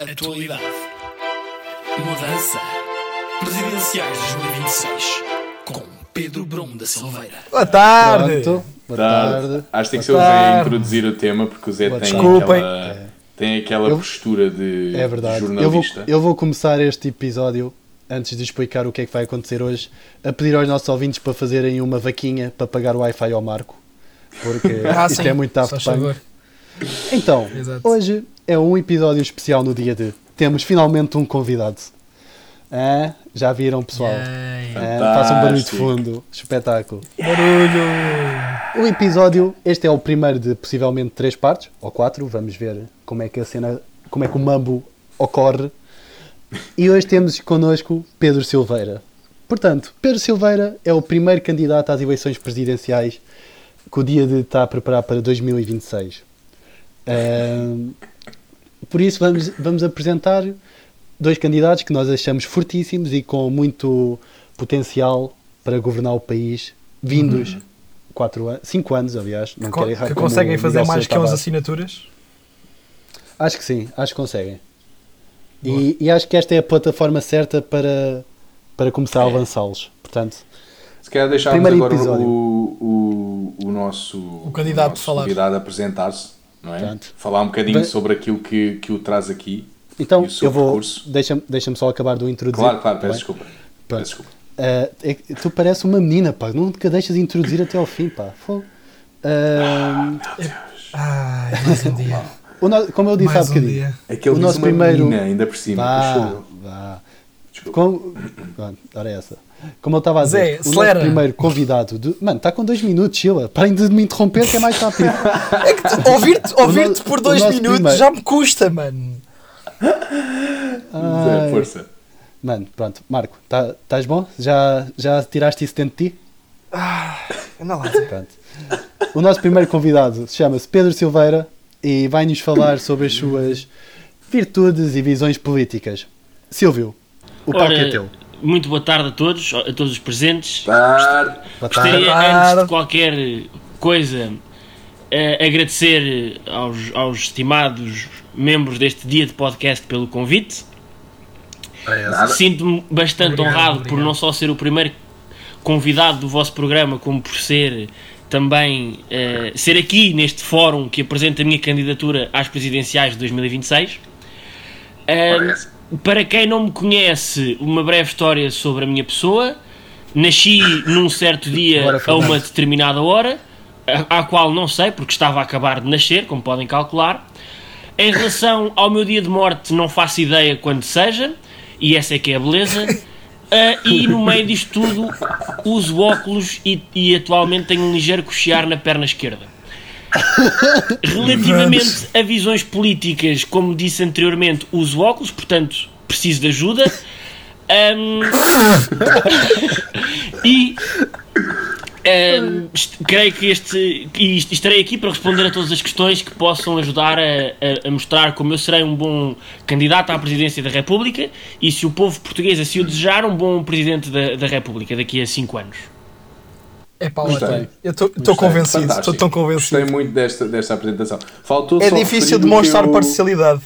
Atualidade. Mudança. Presidenciais 2026. Com Pedro Brum da Silveira. Boa tarde! Pronto. Boa Tarde. tarde. Acho que tem que ser Boa o Zé a introduzir o tema porque o Zé Boa tem. Desculpem. aquela, tem aquela Eu- postura de É verdade. Eu vou, jornalista. eu vou começar este episódio, antes de explicar o que é que vai acontecer hoje, a pedir aos nossos ouvintes para fazerem uma vaquinha para pagar o Wi-Fi ao Marco. Porque Ah, isto sim, é muito Daft Punk. Então, Exato. hoje é um episódio especial no dia de. Temos finalmente um convidado. Ah, já viram, pessoal? Yay. Ah, façam um barulho de fundo. Espetáculo. Barulho! O episódio, este é o primeiro de possivelmente três partes, ou quatro, vamos ver como é que a cena, como é que o mambo ocorre. E hoje temos connosco Pedro Silveira. Portanto, Pedro Silveira é o primeiro candidato às eleições presidenciais que o dia de está a preparar para 2026. Por isso vamos, vamos apresentar dois candidatos que nós achamos fortíssimos e com muito potencial para governar o país, vindos quatro anos, cinco anos, aliás, não quero errar que conseguem o fazer mais que 11 Tavares. assinaturas? Acho que sim, acho que conseguem. E, e acho que esta é a plataforma certa para, para começar a É. lançá-los. Portanto, Se calhar deixarmos Primeiro agora episódio. o, o, o nosso, o candidato nosso falar. convidado apresentar-se, não é? Pronto. Falar um bocadinho Bem- sobre aquilo que, que o traz aqui. então E o seu eu vou. Deixa-me deixa só acabar de o introduzir. Claro, claro, tá peço desculpa. Peço desculpa. Ah, é tu pareces uma menina, pá. Nunca deixas de introduzir até ao fim, pá. Fogo. Ah, Ai, mais um dia. o no- como eu disse há mais um bocadinho. dia. É que ele O nosso uma primeiro- menina ainda por cima. Vá, vá. Desculpa. Pronto, ora é essa. Como eu estava a dizer, Zé, o nosso primeiro convidado. De, mano, está com dois minutos, Sheila. Parem de me interromper que é mais rápido. É ouvir-te ouvir por dois minutos primeiro- já me custa, mano. Ai. Zé, força. Mano, pronto, Marco, tá- estás bom? Já, já tiraste isso dentro de ti? Anda lá. Pronto. O nosso primeiro convidado chama-se Pedro Silveira e vai-nos falar sobre as suas virtudes e visões políticas. Silvio, o palco Ora, é teu. Muito boa tarde a todos, a todos os presentes. Tarde. Boa Gostaria, tarde. antes de qualquer coisa, eh, agradecer aos, aos estimados membros deste dia de podcast pelo convite. Nada. Sinto-me bastante Obrigado, honrado por obrigado. não só ser o primeiro convidado do vosso programa, como por ser também eh, ser aqui neste fórum que apresenta a minha candidatura às presidenciais de 2026. Eh, Parece. Para quem não me conhece, uma breve história sobre a minha pessoa. Nasci num certo dia a uma determinada hora, a- à qual não sei, porque estava a acabar de nascer, como podem calcular. Em relação ao meu dia de morte, não faço ideia quando seja, e essa é que é a beleza. Ah, e no meio disto tudo, uso óculos e, e atualmente tenho um ligeiro cochear na perna esquerda. Relativamente a visões políticas, como disse anteriormente, uso óculos, portanto preciso de ajuda. Ahm, e est- creio que este est- estarei aqui para responder a todas as questões que possam ajudar a, a- a mostrar como eu serei um bom candidato à presidência da República e se o povo português assim o desejar, um bom presidente da, da República daqui a 5 anos. É pá, Gostei. Eu estou convencido, estou tão convencido. Gostei muito desta, desta apresentação. Faltou É só difícil demonstrar teu- parcialidade.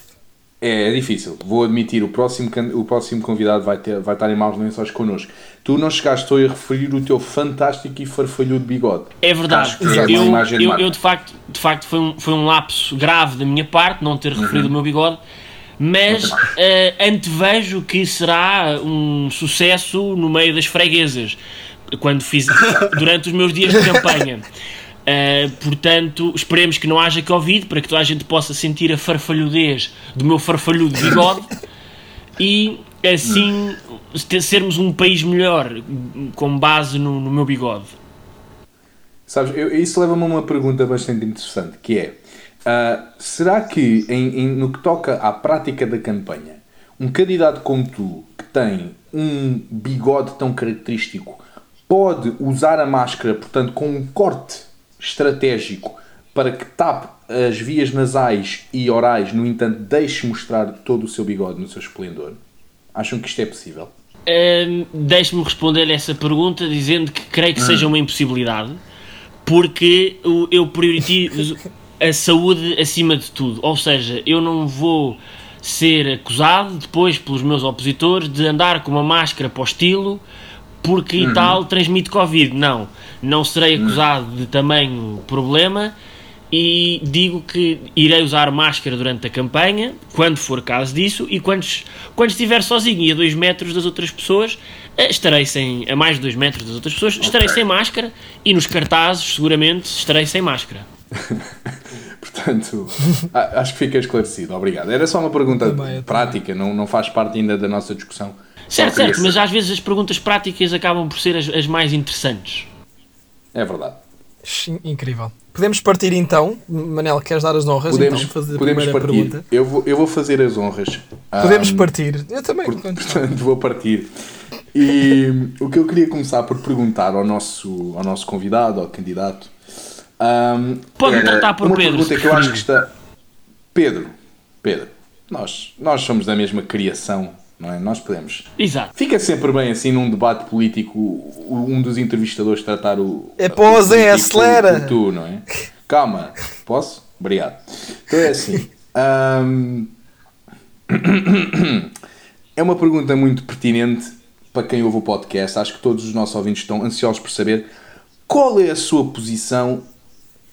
É, é difícil. Vou admitir, o próximo, o próximo convidado vai, ter, vai estar em maus lençóis connosco. Tu não chegaste a referir o teu fantástico e farfalhudo bigode. É verdade. É Eu, eu, eu, de facto, de facto foi, um, foi um lapso grave da minha parte não ter referido o meu bigode, mas eh, antevejo que será um sucesso no meio das freguesas, quando fiz durante os meus dias de campanha. Eh, portanto, esperemos que não haja Covid para que toda a gente possa sentir a farfalhudez do meu farfalhudo bigode e assim sermos um país melhor com base no, no meu bigode. Sabes, eu- isso leva-me a uma pergunta bastante interessante, que é, ah, será que em- em- no que toca à prática da campanha, um candidato como tu, que tem um bigode tão característico, pode usar a máscara, portanto, com um corte estratégico para que tape as vias nasais e orais, no entanto, deixe mostrar todo o seu bigode no seu esplendor? Acham que isto é possível? Hum, Deixe-me responder essa pergunta dizendo que creio que seja uma impossibilidade, porque eu prioritizo a saúde acima de tudo. Ou seja, eu não vou ser acusado depois pelos meus opositores de andar com uma máscara para o estilo porque e tal transmite Covid. Não, não serei acusado de tamanho problema e digo que irei usar máscara durante a campanha, quando for caso disso, e quando, quando estiver sozinho e a 2 metros das outras pessoas, eh, estarei sem, a mais de 2 metros das outras pessoas, estarei sem máscara e nos cartazes, seguramente, estarei sem máscara. Portanto, acho que fica esclarecido. Obrigado. Era só uma pergunta Também, prática, não, não faz parte ainda da nossa discussão. Certo, certo, mas às vezes as perguntas práticas acabam por ser as, as mais interessantes. É verdade. Incrível. Podemos partir então. Manel, queres dar as honras? Podemos, então, fazer a podemos primeira partir. pergunta. Eu vou, eu vou fazer as honras. Podemos Ahm, partir. Eu também. por- Portanto, vou partir. E o que eu queria começar por perguntar ao nosso, ao nosso convidado, ao candidato. Ahm, Pode era tratar por uma Pedro, pergunta que eu acho que está. Pedro, Pedro, nós, nós somos da mesma criação, não é? Nós podemos. Exato. Fica sempre bem assim num debate político um dos entrevistadores tratar o. É Zé, político acelera. por tu, não é? Calma, posso? Obrigado. Então é assim. ahm, é uma pergunta muito pertinente para quem ouve o podcast. Acho que todos os nossos ouvintes estão ansiosos por saber qual é a sua posição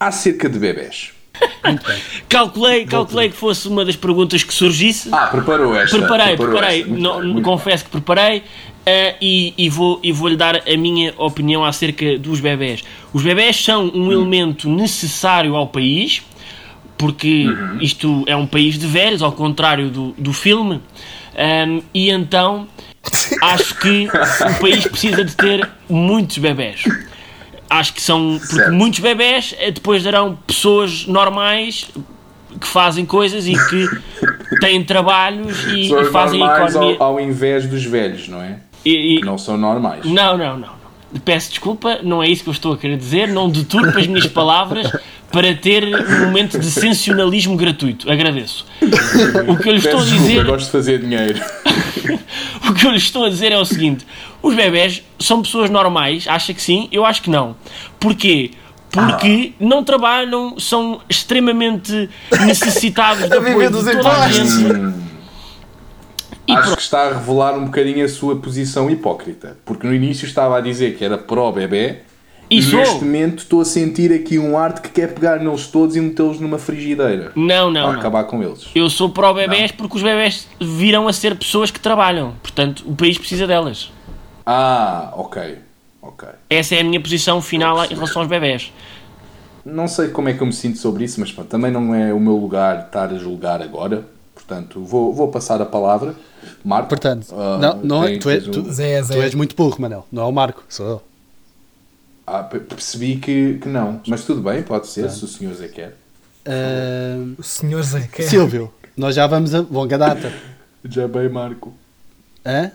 acerca de bebés. Calculei, calculei que fosse uma das perguntas que surgisse. Ah, preparou esta. Preparei, preparou preparei. esta. Não- bem, confesso que preparei eh, e, e vou, e vou-lhe dar a minha opinião acerca dos bebés. Os bebés são Hum. um elemento necessário ao país, porque Uhum. isto é um país de velhos, ao contrário do, do filme, Ahm, e então acho que o país precisa de ter muitos bebés. Acho que são. Porque Certo. muitos bebés eh, depois darão pessoas normais que fazem coisas e que têm trabalhos e, Pessoas e fazem economia. ao, ao invés dos velhos, não é? E- e- Que não são normais. não, não, não, não. Peço desculpa, não é isso que eu estou a querer dizer. Não deturpe as minhas palavras para ter um momento de sensacionalismo gratuito. Agradeço. O que eu lhe estou a desculpa, dizer. eu gosto de fazer dinheiro. O que eu lhe estou a dizer é o seguinte: os bebés são pessoas normais? Acha que sim? Eu acho que não. Porquê? Porque não trabalham, são extremamente necessitados de apoio dos de toda a gente. E Acho que está a revelar um bocadinho a sua posição hipócrita. Porque no início estava a dizer que era pró-bebé. Sou. neste momento estou a sentir aqui um arte que quer pegar neles todos e metê-los numa frigideira. Não, não, para não. acabar com eles. Eu sou pró-bebés porque os bebés virão a ser pessoas que trabalham. Portanto, o país precisa delas. Ah, ok. Ok. Essa é a minha posição final em relação aos bebés. Não sei como é que eu me sinto sobre isso, mas pronto, também não é o meu lugar estar a julgar agora. Portanto, vou, vou passar a palavra. Marco. Portanto, ah, não, não é, tu, é, tens um- tu, tu és muito burro, Manel. Não é o Marco, sou eu. Ah, pe- percebi que, que não. Mas tudo bem, pode ser, se o senhor Zé quer. Ahm, O senhor Zé. Quer... Silvio, nós já vamos a longa data. Já bem, Marco. Hã?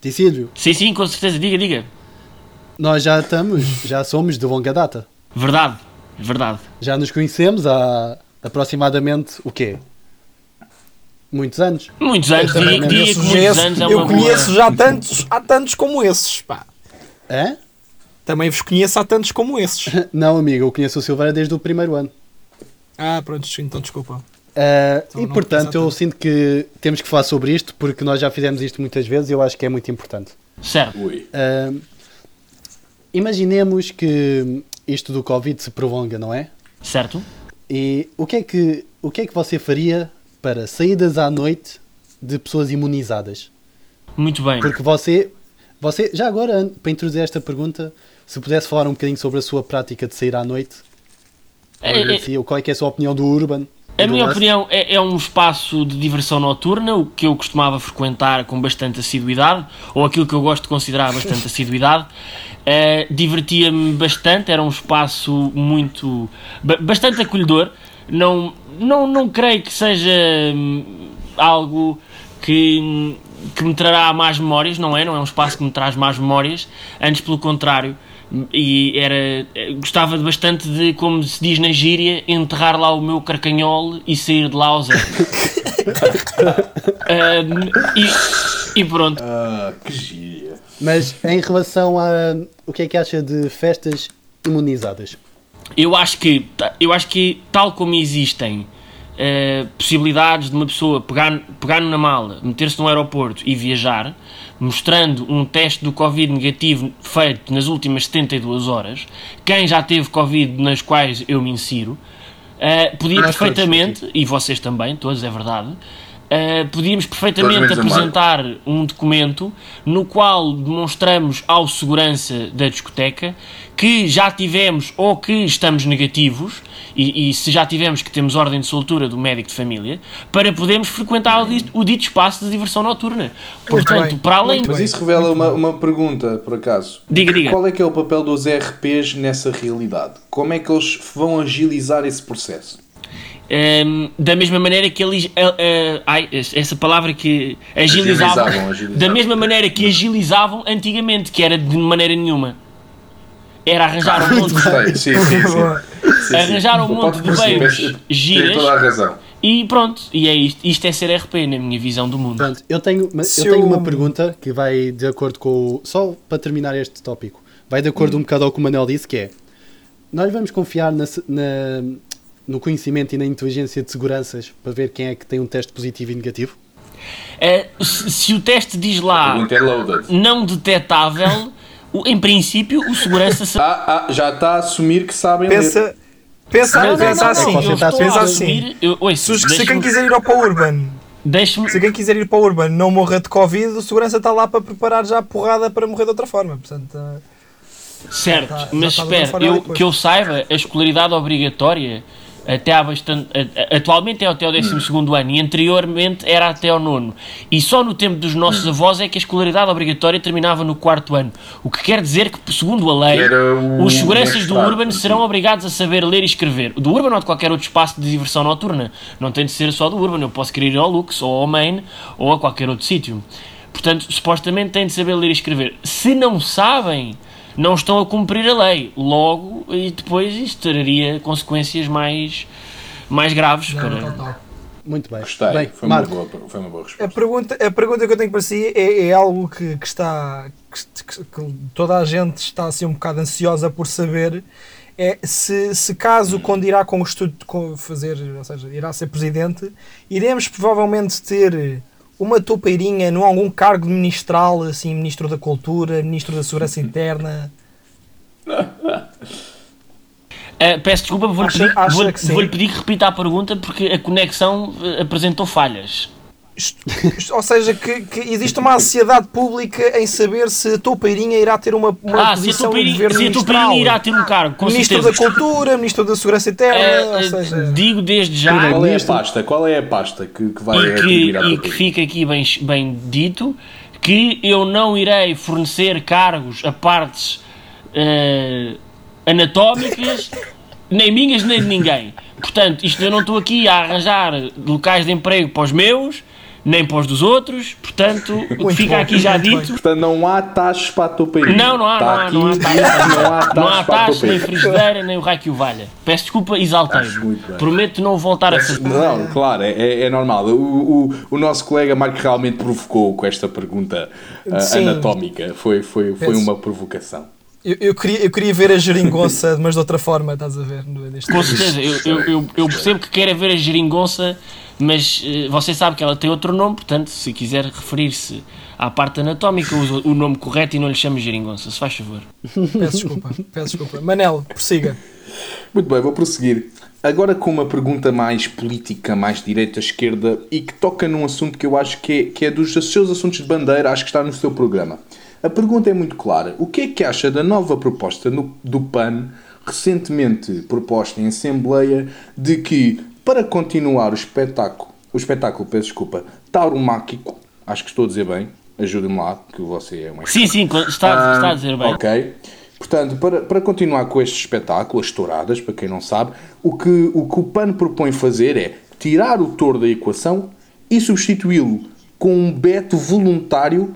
Ti, Silvio, Sim, sim, com certeza. Diga, diga. nós já estamos, já somos de longa data. Verdade. Verdade. Já nos conhecemos há aproximadamente o quê? Muitos anos. Muitos anos. Eu que conheço, muitos anos é eu uma conheço boa... já tantos, há tantos como esses, pá. Hã? Também vos conheço há tantos como esses. Não, amigo, eu conheço o Silveira desde o primeiro ano. Ah, pronto, então desculpa. Ah, Então e portanto, eu sinto que temos que falar sobre isto porque nós já fizemos isto muitas vezes e eu acho que é muito importante. Certo. Ui. Ah, imaginemos que isto do Covid se prolonga, não é? Certo. E o que é que, o que, é que você faria para saídas à noite de pessoas imunizadas? Muito bem. Porque você, você já agora, para introduzir esta pergunta, se pudesse falar um bocadinho sobre a sua prática de sair à noite, É- é- qual é é a sua opinião do Urban? A do minha opinião é, é um espaço de diversão noturna, o que eu costumava frequentar com bastante assiduidade, ou aquilo que eu gosto de considerar bastante assiduidade. Eh, Divertia-me bastante, era um espaço muito. ba- bastante acolhedor. Não, não, não creio que seja hum, algo que, que me trará más memórias, não é? Não é um espaço que me traz más memórias, antes pelo contrário. E era. eh, Gostava de bastante de, como se diz na gíria, enterrar lá o meu carcanhol e sair de lá ao zero. Ahm, e, e pronto. Ah, que gíria. Mas em relação a. O que é que acha de festas imunizadas? Eu acho que, eu acho que tal como existem eh, possibilidades de uma pessoa pegar, pegar na mala, meter-se no aeroporto e viajar, mostrando um teste do Covid negativo feito nas últimas 72 horas, quem já teve Covid nas quais eu me insiro, eh, podia perfeitamente, e vocês também, todos, é verdade, eh, podíamos perfeitamente apresentar um documento no qual demonstramos ao segurança da discoteca que já tivemos ou que estamos negativos e, e se já tivemos que temos ordem de soltura do médico de família para podermos frequentar o dito, o dito espaço de diversão noturna. Portanto, bem, para além Mas isso revela uma, uma pergunta, por acaso. Diga, diga. Qual é que é o papel dos RPs nessa realidade? Como é que eles vão agilizar esse processo? Hum, da mesma maneira que eles. ah, ai, essa palavra que agilizavam. Agilizavam, agilizavam. Da mesma maneira que agilizavam antigamente, que era de maneira nenhuma. Era arranjar um monte de sim. Arranjar um monte de tem giras. toda a razão. e pronto. E é isto. Isto é ser RP na minha visão do mundo. Pronto, eu tenho, eu tenho uma pergunta que vai de acordo com o. Só para terminar este tópico, vai de acordo um bocado ao que o Manel disse, que é nós vamos confiar na, na- no conhecimento e na inteligência de seguranças para ver quem é que tem um teste positivo e negativo? Ah, se, se o teste diz lá é não detetável, o- em princípio o segurança sa- Ah, ah, já está a assumir que sabem ler. Pensa, pensa, Não, não, pensa não, assim. eu você está a estou a pensar assumir. Eu, ouça, Se, se quem quiser ir ao para o Urban, se quem quiser ir para o Urban não morrer de Covid, o segurança está lá para preparar já a porrada para morrer de outra forma. Portanto, ah, Certo, está- mas espera, eu, que eu saiba, a escolaridade obrigatória até há bastante. Atualmente é até ao 12 ano e anteriormente era até ao nono. E só no tempo dos nossos avós é que a escolaridade obrigatória terminava no quarto ano. O que quer dizer que, segundo a lei, o os seguranças do Urban serão obrigados a saber ler e escrever. Do Urban ou de qualquer outro espaço de diversão noturna. Não tem de ser só do Urban. Eu posso querer ir ao Lux ou ao Main ou a qualquer outro sítio. Portanto, supostamente têm de saber ler e escrever. Se não sabem, não estão a cumprir a lei. Logo, e depois isto traria consequências mais, mais graves já para. Muito bem. Gostei, bem foi, uma Marco, boa, foi uma boa A resposta. pergunta, a pergunta que eu tenho para si é, é algo que, que está que, que- que toda a gente está assim um bocado ansiosa por saber é se, se caso quando irá com o estudo com fazer, ou seja, irá ser presidente, iremos provavelmente ter uma toupeirinha num algum cargo ministral, assim, ministro da cultura, ministro da segurança interna. Ah, peço desculpa, vou-lhe pedir, sim? vou-lhe pedir que repita a pergunta porque a conexão eh, apresentou falhas. Isto- isto- ou seja, que, que existe uma ansiedade pública em saber se a toupeirinha irá ter uma, uma Ah, se a posição se a Tupiri ministral. irá ter um cargo, com ministro certeza. da Cultura, Ministro da Segurança Interna, Ah, ou ah, seja... digo desde já Qual é a pasta? Qual é a pasta que, que vai e que, à e que fica aqui bem, bem dito que eu não irei fornecer cargos a partes eh, anatómicas, nem minhas nem de ninguém. Portanto, isto eu não estou aqui a arranjar locais de emprego para os meus, nem para os dos outros, portanto, Muito fica bem, aqui já bem. dito. Portanto, não há taxas para a Tupiri. Não, não há, não há, aqui não há dito taxa, que não há não há taxas a taxa, nem frigideira, nem o raio que o valha. Peço desculpa, bem. Prometo não voltar a fazer. Não, claro, é, é- é normal. O, o, o nosso colega Marco realmente provocou com esta pergunta Sim. anatómica. Foi, foi, foi Peço. uma provocação. Eu, eu queria, eu queria ver a geringonça, mas de outra forma, estás a ver? neste Com certeza, eu, eu, eu, percebo que queira ver a geringonça, mas eh, você sabe que ela tem outro nome, portanto, se quiser referir-se à parte anatómica, usa o nome correto e não lhe chame geringonça, se faz favor. Peço desculpa, peço desculpa. Manel, prossiga. Muito bem, vou prosseguir. Agora com uma pergunta mais política, mais direita-esquerda e que toca num assunto que eu acho que é, que é dos seus assuntos de bandeira, acho que está no seu programa. A pergunta é muito clara. O que é que acha da nova proposta no- do PAN, recentemente proposta em Assembleia, de que para continuar o espetáculo, o espetáculo, peço desculpa, tauromáquico, acho que estou a dizer bem, ajude-me lá, que você é uma Sim, sim, está, está a dizer bem. Ah, Ok. Portanto, para, para continuar com este espetáculo, as touradas, para quem não sabe, o que o, que o PAN propõe fazer é tirar o touro da equação e substituí-lo com um beto voluntário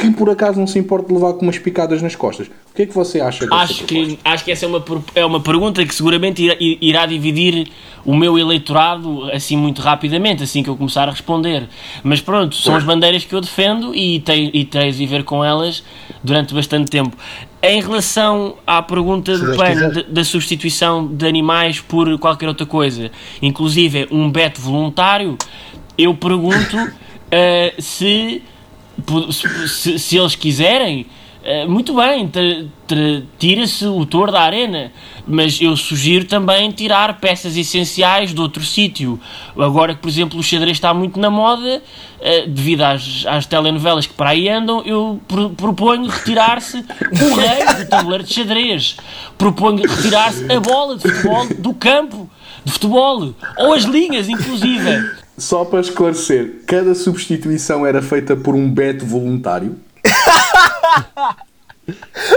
que por acaso não se importa de levar com umas picadas nas costas. O que é que você acha dessa Acho proposta? que, acho que essa é uma, é uma pergunta que seguramente irá, irá dividir o meu eleitorado assim muito rapidamente, assim que eu começar a responder. Mas pronto, são as bandeiras que eu defendo e, te, e terei de viver com elas durante bastante tempo. Em relação à pergunta do plano de- da substituição de animais por qualquer outra coisa, inclusive um beto voluntário, eu pergunto eh, se, se, se- eles quiserem, eh, muito bem, tira-se o touro da arena, mas eu sugiro também tirar peças essenciais de outro sítio. Agora que, por exemplo, o xadrez está muito na moda, eh, devido às, às telenovelas que para aí andam, eu pro- proponho retirar-se o rei do tabuleiro de xadrez. Proponho retirar-se a bola de futebol do campo de futebol, ou as linhas, inclusive. Só para esclarecer, cada substituição era feita por um beto voluntário.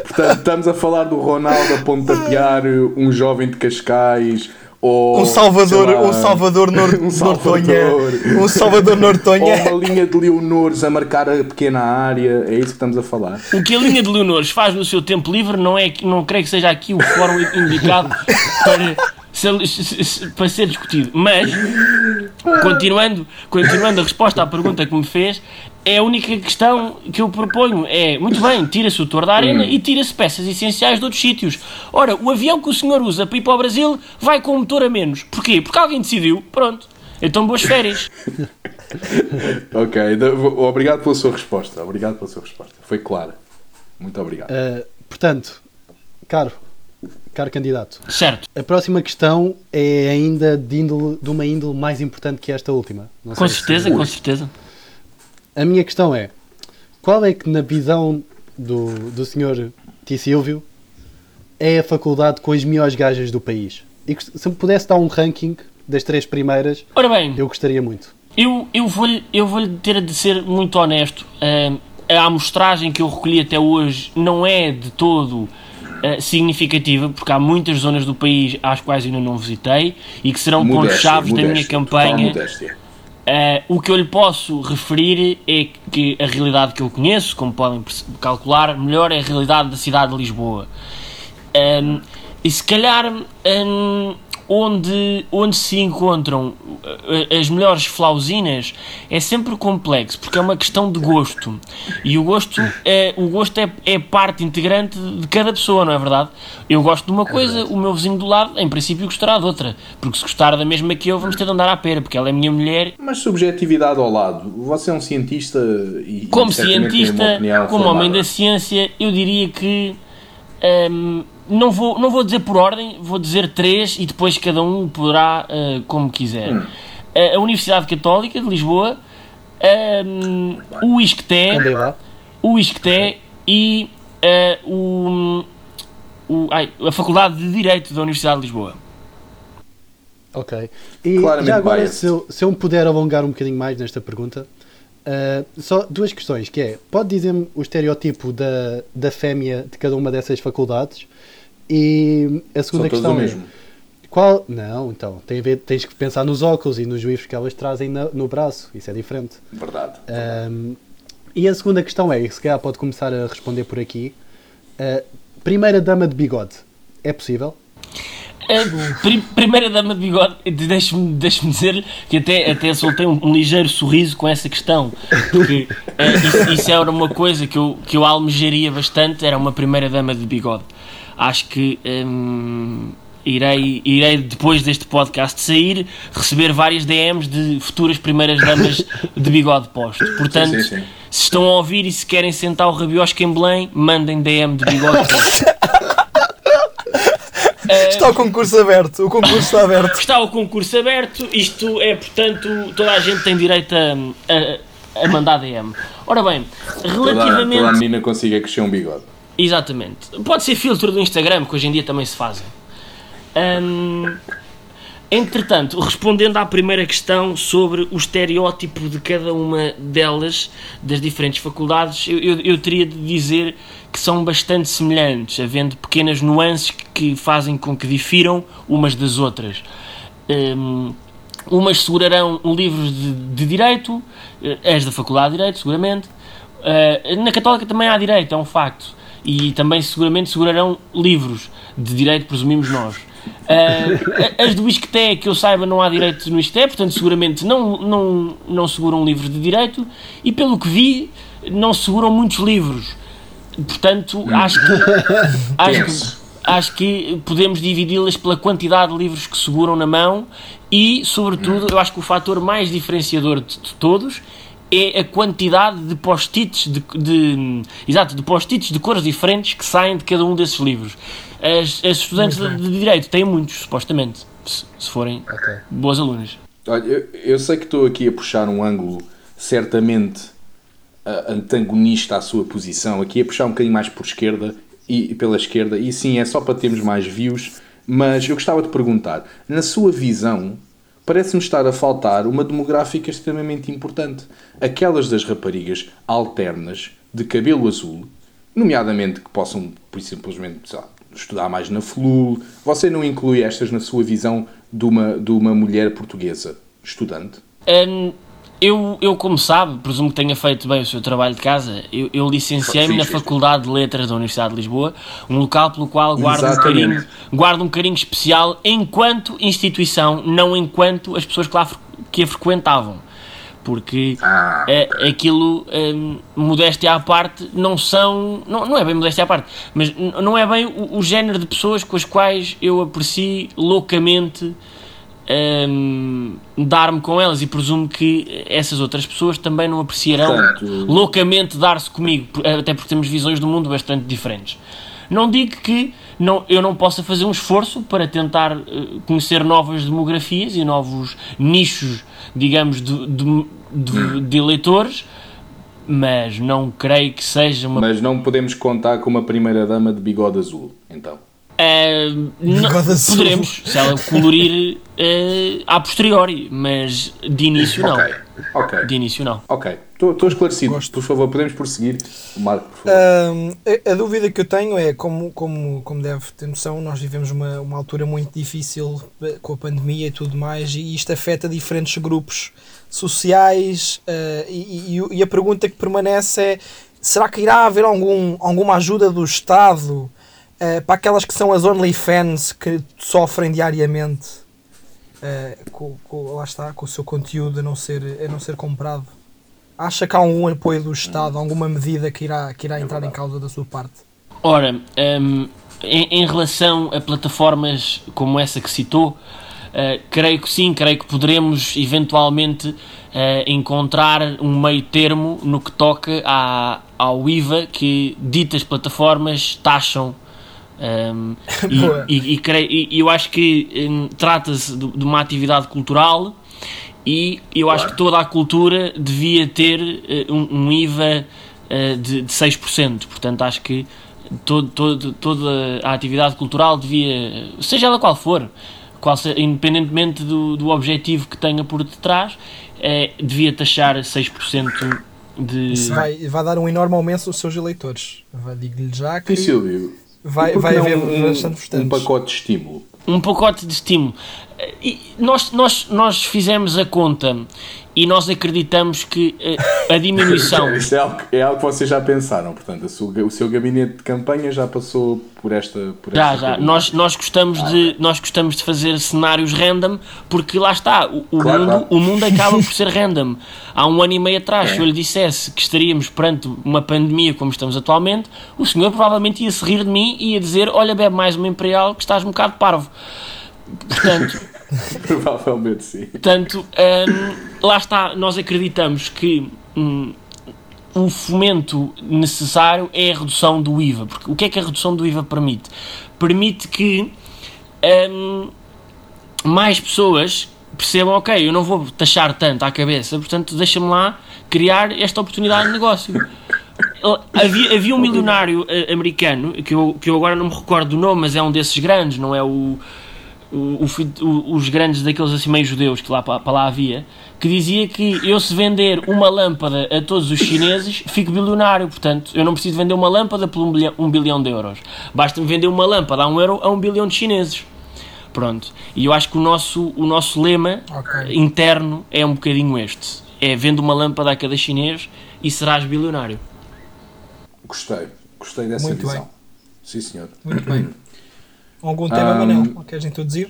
Portanto, estamos a falar do Ronaldo a pontapear um jovem de Cascais ou Um Salvador, lá, um Salvador Nor um Nortonha. Salvador. Um Salvador ou Nortonha. uma linha de Leonores a marcar a pequena área. É isso que estamos a falar. O que a linha de Leonores faz no seu tempo livre não é que- não creio que seja aqui o fórum indicado para para ser discutido. Mas continuando, continuando a resposta à pergunta que me fez, é a única questão que eu proponho. É, muito bem, tira-se o touro da arena e tira-se peças essenciais de outros sítios. Ora, o avião que o senhor usa para ir para o Brasil vai com um motor a menos. Porquê? Porque alguém decidiu. Pronto. Então boas férias. Ok, da- obrigado pela sua resposta. Obrigado pela sua resposta. Foi clara. Muito obrigado. Uh, portanto, caro, caro candidato, Certo. a próxima questão é ainda de, índole, de uma índole mais importante que esta última. Com sei se- certeza, com certeza. A minha questão é: qual é que, na visão do, do Sr. T. Silvio, é a faculdade com as melhores gajas do país? E se me pudesse dar um ranking das três primeiras, Ora bem, eu gostaria muito. Eu, eu vou-lhe eu vou ter de ser muito honesto. Ahm, a amostragem que eu recolhi até hoje não é de todo ah, significativa, porque há muitas zonas do país às quais ainda não visitei e que serão pontos-chave da minha campanha. Ah, o que eu lhe posso referir é que a realidade que eu conheço, como podem calcular, melhor é a realidade da cidade de Lisboa. Um, e se calhar um, onde, onde se encontram uh, as melhores flausinas é sempre complexo, porque é uma questão de gosto. E o gosto é, o gosto é, é parte integrante de cada pessoa, não é verdade? Eu gosto de uma coisa, o meu vizinho do lado, em princípio, gostará de outra. Porque se gostar da mesma que eu, vamos ter de andar à pera, porque ela é minha mulher Mas subjetividade ao lado. Você é um cientista e. como cientista, como homem formada. da ciência, eu diria que hum, não, vou, não vou dizer por ordem, vou dizer três e depois cada um poderá uh, como quiser. Hum. A- a Universidade Católica de Lisboa, hum, o ISCTE, Andei lá. o ISCTE e uh, o, o- ai, a Faculdade de Direito da Universidade de Lisboa. Ok. E Claramente já agora, se eu, se eu me puder alongar um bocadinho mais nesta pergunta, ah, só duas questões, que é, pode dizer-me o estereótipo da, da fêmea de cada uma dessas faculdades? E a segunda questão é, mesmo. qual... Não, então, tem a ver, tens que pensar nos óculos e nos juízos que elas trazem na- no braço, isso é diferente. Verdade. Ahm, e a segunda questão é, e se calhar pode começar a responder por aqui, ah, primeira dama de bigode, é possível? A pri- primeira dama de bigode, deixe-me deixe dizer que até, até soltei um, um ligeiro sorriso com essa questão, porque eh, isso, isso era uma coisa que eu, que eu almejaria bastante, era uma primeira dama de bigode. Acho que hum, irei, irei, depois deste podcast sair, receber várias DMs de futuras primeiras damas de bigode posto. Portanto, sim, sim. se estão a ouvir e se querem sentar o rabiosca em Belém, mandem DM de bigode posto. Está o concurso aberto. O concurso está aberto. Está o concurso aberto, isto é, portanto, toda a gente tem direito a, a, a mandar DM. Ora bem, Toda, toda a relativamente. menina consiga crescer um bigode. Exatamente. Pode ser filtro do Instagram, que hoje em dia também se fazem. Hum, entretanto, respondendo à primeira questão sobre o estereótipo de cada uma delas, das diferentes faculdades, eu, eu, eu teria de dizer que são bastante semelhantes, havendo pequenas nuances que, fazem com que difiram umas das outras. Hum, umas segurarão livros de, de Direito, eh, és da Faculdade de Direito, seguramente. Eh, na Católica também há Direito, é um facto. E também seguramente segurarão livros de Direito, presumimos nós. Eh, as do Isqueté, que eu saiba, não há direito no Isqueté, portanto, seguramente não, não, não seguram livros de direito. E pelo que vi, não seguram muitos livros. Portanto, acho que, acho que, acho que podemos dividi-las pela quantidade de livros que seguram na mão e, sobretudo, eu acho que o fator mais diferenciador de, de todos é a quantidade de post-its de, de, exato, de post-its de cores diferentes que saem de cada um desses livros. As, as estudantes de, de Direito têm muitos, supostamente, se, se forem Ok. boas alunas. Olha, eu, eu sei que estou aqui a puxar um ângulo certamente antagonista à sua posição, aqui a puxar um bocadinho mais por esquerda e pela esquerda, e sim, é só para termos mais views, mas eu gostava de perguntar, na sua visão, parece-me estar a faltar uma demográfica extremamente importante. Aquelas das raparigas alternas de cabelo azul, nomeadamente que possam, por simplesmente, sei lá, estudar mais na FLUL. Você não inclui estas na sua visão de uma, de uma mulher portuguesa estudante? Hum, eu, eu, como sabe, presumo que tenha feito bem o seu trabalho de casa. Eu, eu licenciei-me na. Faculdade de Letras da Universidade de Lisboa, um local pelo qual guardo um, carinho, guardo um carinho especial enquanto instituição, não enquanto as pessoas que lá que a frequentavam. Porque Ah, é, aquilo, hum, modéstia à parte, não são. Não, não é bem modéstia à parte, mas não é bem o, o género de pessoas com as quais eu aprecio loucamente hum, dar-me com elas e presumo que essas outras pessoas também não apreciarão loucamente dar-se comigo, até porque temos visões do mundo bastante diferentes. Não digo que não, eu não possa fazer um esforço para tentar eh, conhecer novas demografias e novos nichos, digamos, de, de, de, de eleitores, mas não creio que seja uma. mas não podemos contar com uma primeira-dama de bigode azul, então. Eh, não- poderemos, se ela colorir eh, a posteriori, mas de início não. Ok, ok. De início não. Ok, estou esclarecido. Gosto. Por favor, podemos prosseguir. Marco, por favor. A, a dúvida que eu tenho é, como, como, como deve ter noção, nós vivemos uma, uma altura muito difícil eh, com a pandemia e tudo mais, e isto afeta diferentes grupos sociais. eh, e, e- e a pergunta que permanece é: será que irá haver algum, alguma ajuda do Estado eh, para aquelas que são as OnlyFans que sofrem diariamente eh, com, com- lá está, com o seu conteúdo a não ser, a não ser comprado? Acha que há algum apoio do Estado, alguma medida que irá, que irá entrar em causa da sua parte? Ora, hum, em, em relação a plataformas como essa que citou, eh, creio que sim, creio que poderemos eventualmente eh, encontrar um meio termo no que toca à, ao IVA que ditas plataformas taxam. hum, e, e, e creio- e- eu acho que hum, trata-se de, de uma atividade cultural e eu acho que toda a cultura devia ter eh, um, um IVA eh, de, de 6%. Portanto, acho que todo, todo, toda a atividade cultural devia, seja ela qual for, qual se- independentemente do, do objetivo que tenha por detrás, eh, devia taxar 6% de. Isso vai, vai dar um enorme aumento aos seus eleitores. Vai- Digo-lhe já que E Silvio, vai, vai haver um, bastante um votantes. pacote de estímulo? um pacote de estímulo. E nós, nós, nós fizemos a conta e nós acreditamos que eh, a diminuição. Isto é algo, é algo que vocês já pensaram, portanto, a sua- o seu gabinete de campanha já passou por esta. Por Já, esta já. Nós, nós, gostamos de, nós gostamos de fazer cenários random porque lá está, o, o Claro, mundo, claro. o mundo acaba por ser random. Há um ano e meio atrás, se eu lhe dissesse que estaríamos perante uma pandemia como estamos atualmente, o senhor provavelmente ia se rir de mim e ia dizer: Olha, bebe mais uma Imperial que estás um bocado parvo. Portanto, Provavelmente sim. Portanto, hum, lá está, nós acreditamos que hum, o fomento necessário é a redução do IVA. Porque o que é que a redução do IVA permite? Permite que hum, mais pessoas percebam, ok, eu não vou taxar tanto à cabeça, portanto deixa-me lá criar esta oportunidade de negócio. Havia, havia um milionário eh, americano, que eu, que eu agora não me recordo do nome, mas é um desses grandes, não é o, o- o os grandes daqueles assim meio judeus que lá para, lá havia, que dizia que eu se vender uma lâmpada a todos os chineses, fico bilionário, portanto eu não preciso vender uma lâmpada por um bilhão, um bilhão de euros, basta-me vender uma lâmpada a um euro a um bilhão de chineses. Pronto. E eu acho que o nosso, o nosso lema Ok. interno é um bocadinho este. É vendo uma lâmpada a cada chinês e serás bilionário. Gostei, gostei dessa Muito visão. bem. Sim, senhor. Muito bem. Algum tema, Ahm, Manel? Queres introduzir?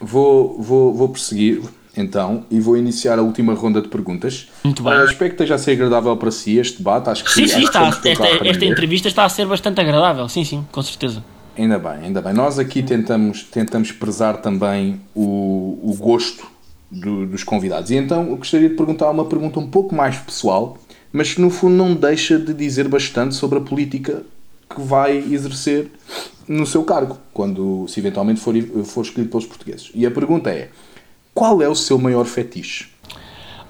Vou, vou, vou prosseguir então e vou iniciar a última ronda de perguntas. Muito bem. Ah, espero que esteja a ser agradável para si este debate. Acho que Sim, sim, está, esta, esta entrevista está a ser bastante agradável. Sim, sim, com certeza. Ainda bem, ainda bem. Nós aqui tentamos, tentamos prezar também o, o gosto do- dos convidados. E então eu gostaria de perguntar uma pergunta um pouco mais pessoal, mas que no fundo não deixa de dizer bastante sobre a política que vai exercer no seu cargo, quando se eventualmente for, for escolhido pelos portugueses. E a pergunta é: qual é o seu maior fetiche?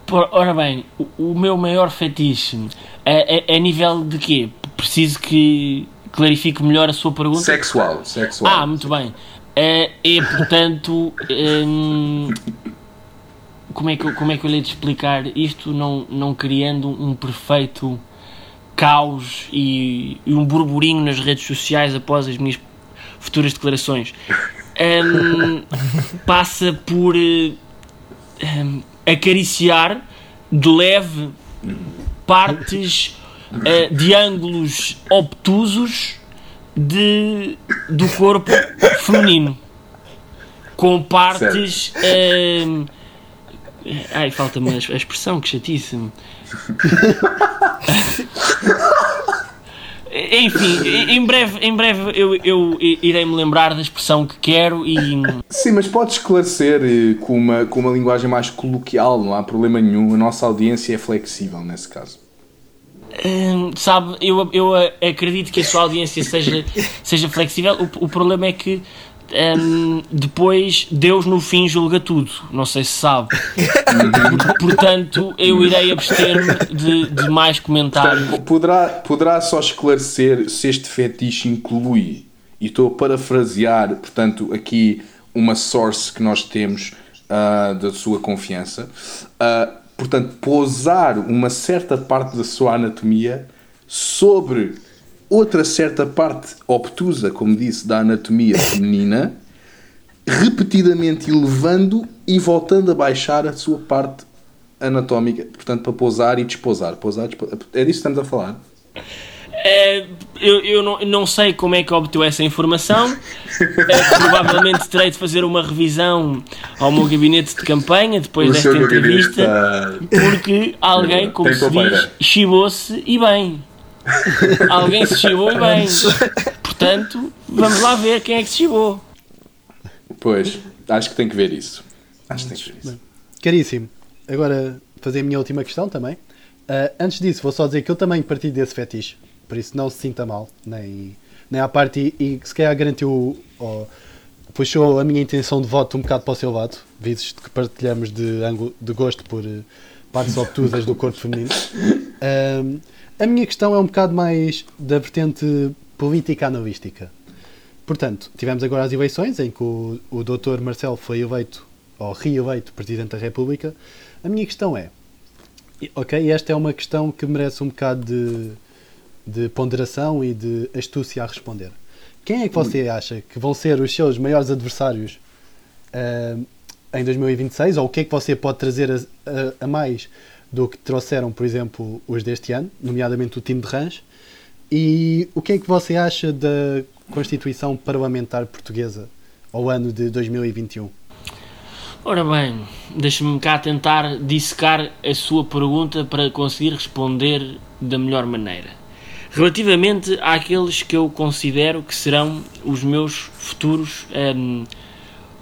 Por- ora bem, o, o meu maior fetiche é, é, é nível de quê? Preciso que clarifique melhor a sua pergunta. Sexual, sexual. Ah, muito bem. É, é portanto. hum, como, é que, eu- como é que eu lhe de explicar isto não, não criando um perfeito caos e, e um burburinho nas redes sociais após as minhas futuras declarações? Hum, passa por eh, hum, acariciar de leve partes eh, de ângulos obtusos de, do corpo feminino com partes ehm, ai falta-me a, expressão que chatice enfim em- breve em breve eu, eu irei me lembrar da expressão que quero e Sim, mas pode esclarecer eh, com uma, com uma linguagem mais coloquial, não há problema nenhum. A nossa audiência é flexível nesse caso. Hum, sabe, eu, eu acredito que a sua audiência seja, seja flexível. O, o problema é que hum, depois Deus no fim julga tudo. Não sei se sabe. Por- Portanto, eu irei abster-me de, de mais comentários. Poderá, poderá só esclarecer se este fetiche inclui, e estou a parafrasear, portanto, aqui uma source que nós temos ah, da sua confiança, ah, portanto, pousar uma certa parte da sua anatomia sobre outra certa parte obtusa, como disse, da anatomia feminina, repetidamente elevando e voltando a baixar a sua parte anatómica, portanto, para pousar e despousar. Pousar, despousar. É disso que estamos a falar. É, eu eu não, não sei como é que obteve essa informação. É, provavelmente terei de fazer uma revisão ao meu gabinete de campanha depois desta entrevista. Porque alguém, Tem como se topeira. diz, chibou-se e bem. Alguém se chibou e bem. Portanto, vamos lá ver quem é que se chibou. Pois, acho que tem que ver isso. Acho que tem que ver isso. Caríssimo, agora fazer a minha última questão também. Ah, antes disso, vou só dizer que eu também partilho desse fetiche, por isso não se sinta mal, nem, nem à parte, e, e se calhar garantiu, ou puxou a minha intenção de voto um bocado para o seu lado, visto que partilhamos de, ângulo, de gosto por eh, partes obtusas do corpo feminino. Ahm, a minha questão é um bocado mais da vertente política-analística. Portanto, tivemos agora as eleições em que o, o Dr. Marcelo foi eleito, ou reeleito, Presidente da República. A minha questão é: ok, esta é uma questão que merece um bocado de, de ponderação e de astúcia a responder. Quem é que você acha que vão ser os seus maiores adversários ah, em 2026? Ou o que é que você pode trazer a, a- a mais do que trouxeram, por exemplo, os deste ano, nomeadamente o time de Rãs? E o que é que você acha da Constituição Parlamentar Portuguesa ao ano de 2021? Ora bem, deixa-me cá tentar dissecar a sua pergunta para conseguir responder da melhor maneira. Relativamente àqueles que eu considero que serão os meus futuros hum,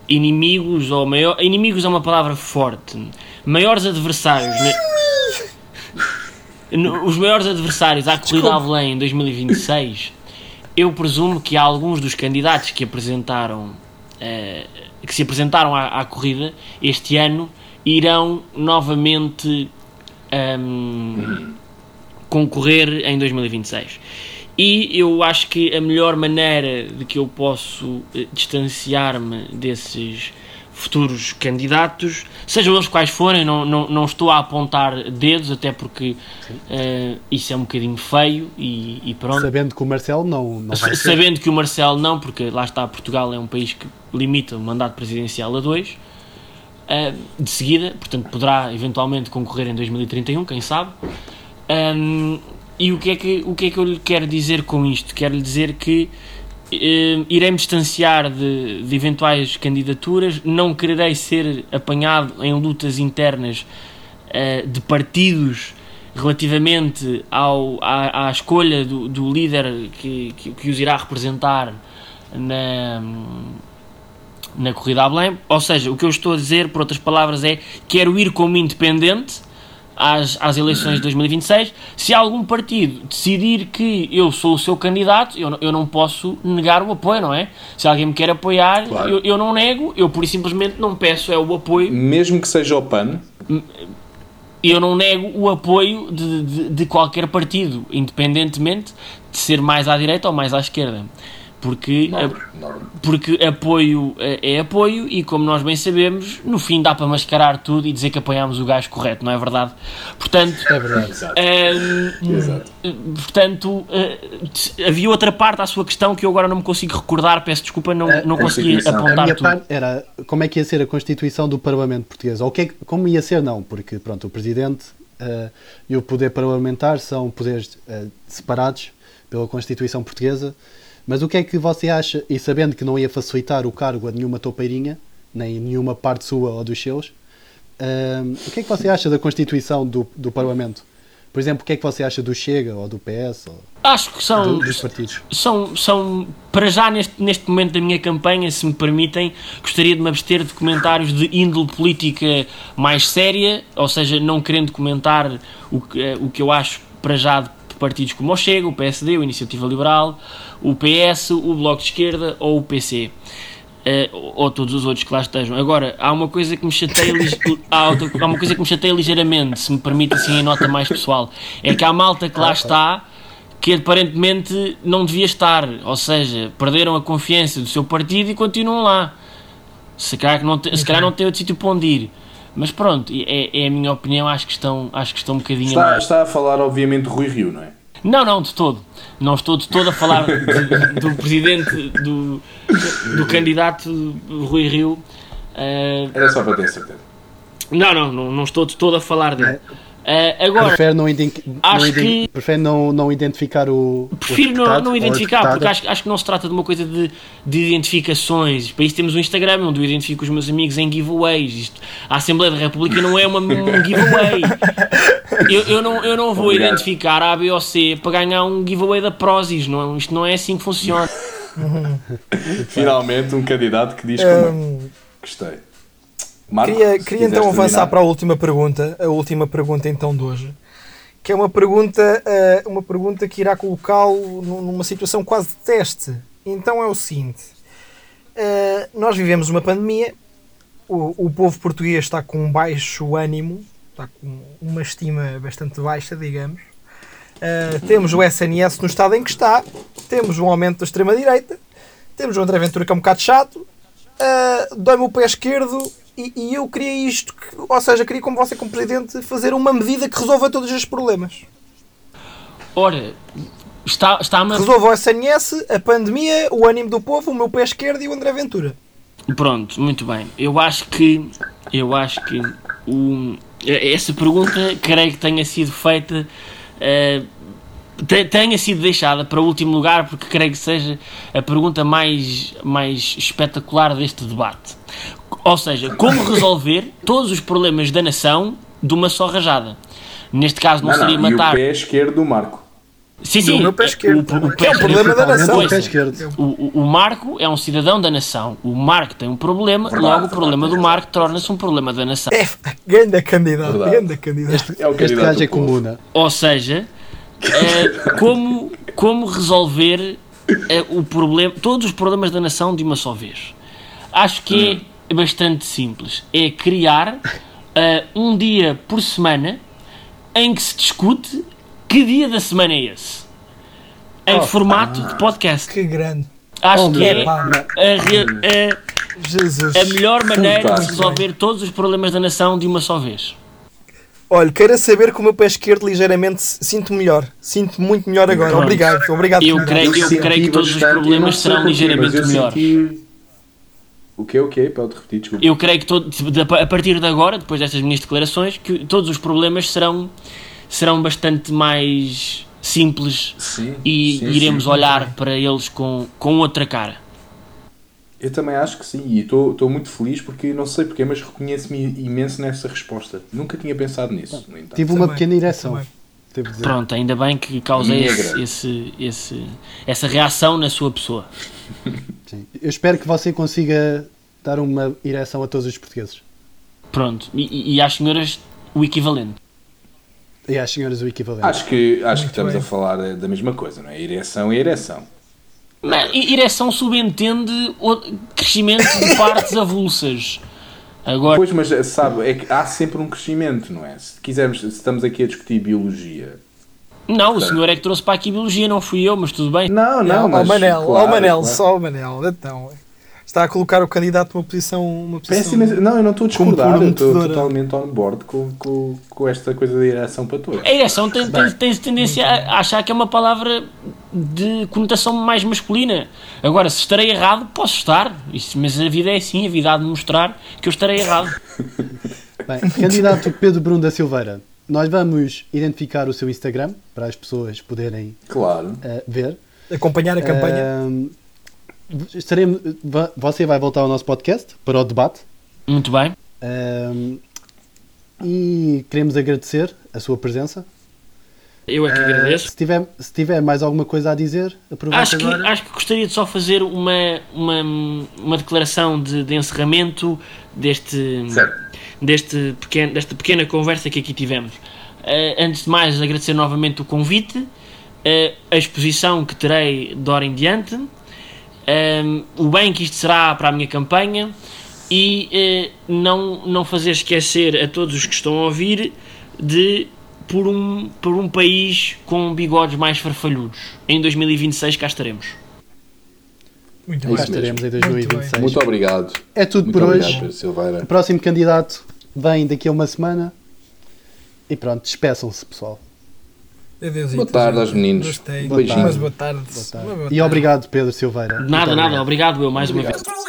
inimigos, ou maior, inimigos é uma palavra forte, maiores adversários. né? Os maiores adversários à corrida a Belém em 2026, eu presumo que alguns dos candidatos que apresentaram eh, que se apresentaram à, à corrida este ano irão novamente ahm, concorrer em 2026. E eu acho que a melhor maneira de que eu posso eh, distanciar-me desses futuros candidatos, sejam eles quais forem, não, não, não estou a apontar dedos, até porque eh, isso é um bocadinho feio e, e pronto. Sabendo que o Marcelo não, não vai ser. Sabendo que o Marcelo não, porque lá está, Portugal é um país que limita o mandato presidencial a dois, eh, de seguida, portanto poderá eventualmente concorrer em 2031, quem sabe. Um, e o que, é que, o que é que eu lhe quero dizer com isto? Quero lhe dizer que eh, irei me distanciar de, de eventuais candidaturas, não quererei ser apanhado em lutas internas eh, de partidos relativamente ao, à, à escolha do, do líder que, que, que os irá representar na, na corrida a Belém. Ou seja, o que eu estou a dizer, por outras palavras, é quero ir como independente às, às eleições de 2026. Se algum partido decidir que eu sou o seu candidato, eu, não- eu não posso negar o apoio, não é? Se alguém me quer apoiar, Claro. eu, eu não nego, eu por simplesmente não peço é o apoio Mesmo que seja o PAN, eu não nego o apoio de, de, de qualquer partido, independentemente de ser mais à direita ou mais à esquerda. Porque, nobre, nobre. porque apoio é, é apoio e, como nós bem sabemos, no fim dá para mascarar tudo e dizer que apoiámos o gajo correto, não é verdade? Portanto, É verdade. Exato. hum, Exato. portanto eh, havia outra parte à sua questão que eu agora não me consigo recordar, peço desculpa, não, não consegui Constituição. A apontar minha tudo. parte era como é que ia ser a Constituição do Parlamento Português. Ou que é como ia ser, não, porque pronto, o Presidente eh, e o poder parlamentar são poderes eh, separados pela Constituição Portuguesa. Mas o que é que você acha, e sabendo que não ia facilitar o cargo a nenhuma topeirinha, nem nenhuma parte sua ou dos seus, eh, o que é que você acha da Constituição do, do Parlamento? Por exemplo, o que é que você acha do Chega ou do PS ou Acho que são, do- dos partidos? são, são, para já neste, neste momento da minha campanha, se me permitem, gostaria de me abster de comentários de índole política mais séria, ou seja, não querendo comentar o que, eh, o que eu acho para já de partidos como o Chega, o PSD, o Iniciativa Liberal, o PS, o Bloco de Esquerda ou o PC. Eh, ou todos os outros que lá estejam. Agora, há uma coisa que me chateia, há, outra- há uma coisa que me chateia ligeiramente, se me permite assim em nota mais pessoal, é que há malta que lá está que aparentemente não devia estar, ou seja, perderam a confiança do seu partido e continuam lá. Se calhar, não, te- se calhar não tem outro sítio para onde ir. Mas pronto, é, é a minha opinião, acho que estão, acho que estão um bocadinho Está, mais- está a falar, obviamente, de Rui Rio, não é? Não, não, de todo. Não estou de todo a falar de- do presidente, do, do candidato Rui Rio. Eh, Era só para ter certeza. não, não, não, não estou de todo a falar dele. Eh, agora, Prefere não, Acho não que- prefere não, não identificar o. o Prefiro não, deputado não a identificar, porque acho, acho que não se trata de uma coisa de, de identificações. Para isso temos o Instagram, onde eu identifico os meus amigos em giveaways. Isto, a Assembleia da República não é uma, um giveaway. Eu, eu, não, eu não vou Obrigado. identificar A, B ou C para ganhar um giveaway da Prozis. Não, isto não é assim que funciona. Finalmente, um candidato que diz como é. Hum, Gostei. Marco, queria queria então avançar terminar. para a última pergunta, a última pergunta então de hoje, que é uma pergunta, eh, uma pergunta que irá colocá-lo nu- numa situação quase de teste. Então é o seguinte: eh, nós vivemos uma pandemia, o, o povo português está com um baixo ânimo, está com uma estima bastante baixa, digamos. Eh, temos o SNS no estado em que está, temos um aumento da extrema-direita, temos o André Ventura que é um bocado chato, uh, dói-me o pé esquerdo e, e eu queria isto, ou seja, queria como você como presidente fazer uma medida que resolva todos estes problemas. Ora, está, está-me a Resolva o SNS, a pandemia, o ânimo do povo, o meu pé esquerdo e o André Ventura. Pronto, muito bem. Eu acho que eu acho que o, essa pergunta creio que tenha sido feita te- tenha sido deixada para o último lugar porque creio que seja a pergunta mais, mais espetacular deste debate. Ou seja, como resolver todos os problemas da nação de uma só rajada. Neste caso não, Não, seria não, matar. E o pé esquerdo do Marco. Sim, sim. o meu pé esquerdo, o- o também, pé é um problema da nação. O pé esquerdo. o, o- o Marco é um cidadão da nação. O Marco tem um problema, Verdade, logo o verdade, problema do. Marco torna-se um problema da nação. É, grande candidato, grande candidato. É o Este candidato gajo é comuna. Ou seja, eh, como, como resolver eh, o problema, todos os problemas da nação de uma só vez? Acho que é bastante simples. É criar eh, um dia por semana em que se discute que dia da semana é esse. Em formato de podcast. Que grande. Acho Oh, que é a, a- Jesus. A melhor maneira de resolver todos os problemas da nação de uma só vez. Olha, queira saber que o meu pé esquerdo ligeiramente se- sinto melhor. Sinto muito melhor agora. Pronto. Obrigado. Obrigado. Eu por creio- eu creio que todos os problemas serão ligeiramente melhores. O que o que Pode repetir, desculpa. Eu creio que todo, de- a partir de agora, depois destas minhas declarações, que todos os problemas serão, serão bastante mais simples Sim, e sim, iremos sim. olhar para eles com, com outra cara. Eu também acho que sim, e estou muito feliz porque não sei porquê, mas reconheço-me imenso nessa resposta. Nunca tinha pensado nisso. Tive uma Também, pequena ereção. também. Dizer. Pronto, ainda bem que causei esse, esse, esse- essa reação na sua pessoa. Sim. Eu espero que você consiga dar uma ereção a todos os portugueses. Pronto, e, e- e às senhoras o equivalente. E às senhoras o equivalente. Acho que, acho que estamos bem. a falar da- mesma coisa, não é? Ereção é ereção. Mas e- ereção subentende o crescimento de partes avulsas. Agora, Pois, mas sabe, é que há sempre um crescimento, não é? Se quisermos, se estamos aqui a discutir biologia. não, o senhor é que trouxe para aqui biologia, não fui eu, mas tudo bem. Não, não, Não, mas. ao Manel, claro, ao Manel, claro. só ao Manel. Então, está a colocar o candidato numa posição. Uma posição imenso- Não, eu não estou a discordar, eu estou totalmente on board com, com, com esta coisa da ereção para todos. A ereção tem, tem, tem tendência a achar que é uma palavra de conotação mais masculina. Agora, se estarei errado, posso estar. Isso, mas a vida é assim, a vida há de mostrar que eu estarei errado. Bem, candidato Pedro Bruno da Silveira, nós vamos identificar o seu Instagram para as pessoas poderem Claro. eh, ver. acompanhar a campanha. Ahm, estaremos, você vai voltar ao nosso podcast para o debate. Muito bem. Ahm, e queremos agradecer a sua presença. Eu é que agradeço. Se tiver, se tiver mais alguma coisa a dizer, aproveita Acho que, agora. acho que gostaria de só fazer uma, uma, uma declaração de, de encerramento deste, Certo. deste pequeno, desta pequena conversa que aqui tivemos. Eh, antes de mais, agradecer novamente o convite, eh, a exposição que terei de hora em diante, o bem que isto será para a minha campanha e eh, não, não fazer esquecer a todos os que estão a ouvir de por um, por um país com bigodes mais farfalhudos. Em 2026 cá estaremos. Muito é bem. Cá estaremos em Muito 2026. Muito obrigado. É tudo Muito por obrigado, hoje. Pedro Silveira. O próximo candidato vem daqui a uma semana. E pronto, despeçam-se, pessoal. Adeus, Boa tarde aos meninos. Gostei. Boa tarde. Mas boa tarde. Boa tarde. Uma boa E tarde. obrigado, Pedro Silveira. Nada, nada, obrigado. eu mais uma Obrigado. vez.